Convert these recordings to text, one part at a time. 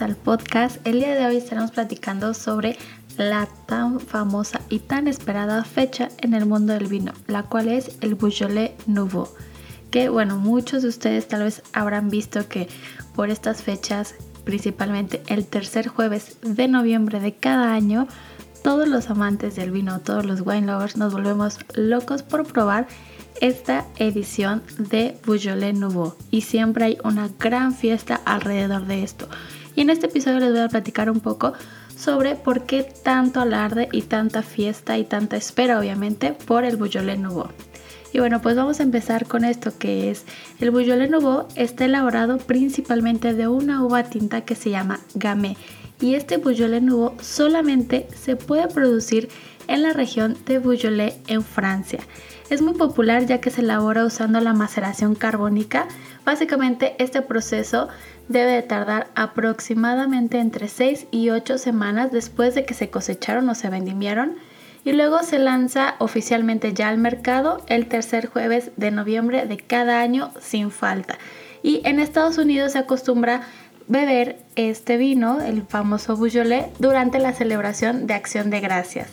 Al podcast. El día de hoy estaremos platicando sobre la tan famosa y tan esperada fecha en el mundo del vino, la cual es el Beaujolais Nouveau. Que bueno, muchos de ustedes tal vez habrán visto que por estas fechas, principalmente el tercer jueves de noviembre de cada año, todos los amantes del vino, todos los wine lovers nos volvemos locos por probar esta edición de Beaujolais Nouveau y siempre hay una gran fiesta alrededor de esto. Y en este episodio les voy a platicar un poco sobre por qué tanto alarde y tanta fiesta y tanta espera obviamente por el Beaujolais Nouveau. Y bueno, pues vamos a empezar con esto que es el Beaujolais Nouveau está elaborado principalmente de una uva tinta que se llama Gamay y este Beaujolais Nouveau solamente se puede producir en la región de Beaujolais en Francia. Es muy popular ya que se elabora usando la maceración carbónica. Básicamente este proceso debe de tardar aproximadamente entre 6 y 8 semanas después de que se cosecharon o se vendimieron y luego se lanza oficialmente ya al mercado el tercer jueves de noviembre de cada año sin falta. Y en Estados Unidos se acostumbra beber este vino, el famoso Beaujolais, durante la celebración de Acción de Gracias.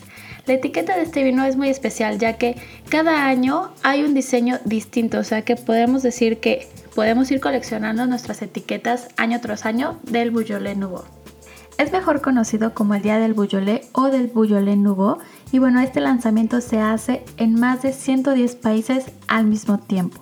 La etiqueta de este vino es muy especial ya que cada año hay un diseño distinto, o sea que podemos decir que podemos ir coleccionando nuestras etiquetas año tras año del Beaujolais Nouveau. Es mejor conocido como el Día del Beaujolais o del Beaujolais Nouveau y bueno, este lanzamiento se hace en más de 110 países al mismo tiempo.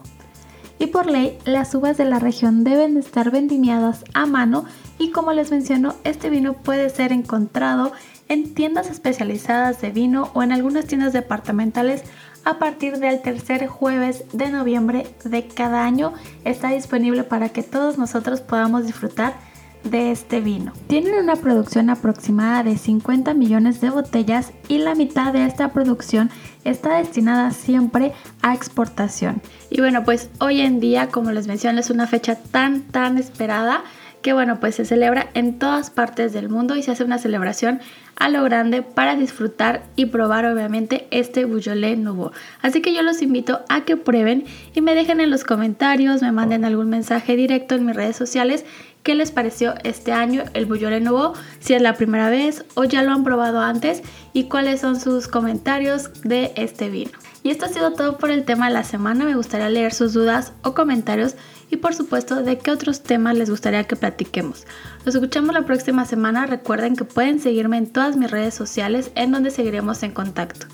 Y por ley, las uvas de la región deben estar vendimiadas a mano y como les menciono, este vino puede ser encontrado en tiendas especializadas de vino o en algunas tiendas departamentales a partir del tercer jueves de noviembre de cada año está disponible para que todos nosotros podamos disfrutar de este vino. Tienen una producción aproximada de 50 millones de botellas y la mitad de esta producción está destinada siempre a exportación. Y bueno, pues hoy en día, como les mencioné, es una fecha tan tan esperada que bueno, pues se celebra en todas partes del mundo y se hace una celebración a lo grande para disfrutar y probar obviamente este Beaujolais Nouveau. Así que yo los invito a que prueben y me dejen en los comentarios, me manden algún mensaje directo en mis redes sociales qué les pareció este año el Beaujolais Nouveau, si es la primera vez o ya lo han probado antes y cuáles son sus comentarios de este vino. Y esto ha sido todo por el tema de la semana. Me gustaría leer sus dudas o comentarios y por supuesto de qué otros temas les gustaría que platiquemos. Nos escuchamos la próxima semana. Recuerden que pueden seguirme en todas mis redes sociales en donde seguiremos en contacto.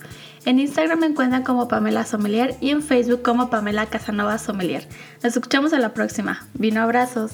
En Instagram me encuentran como Pamela Sommelier y en Facebook como Pamela Casanova Sommelier. Nos escuchamos a la próxima. Vino abrazos.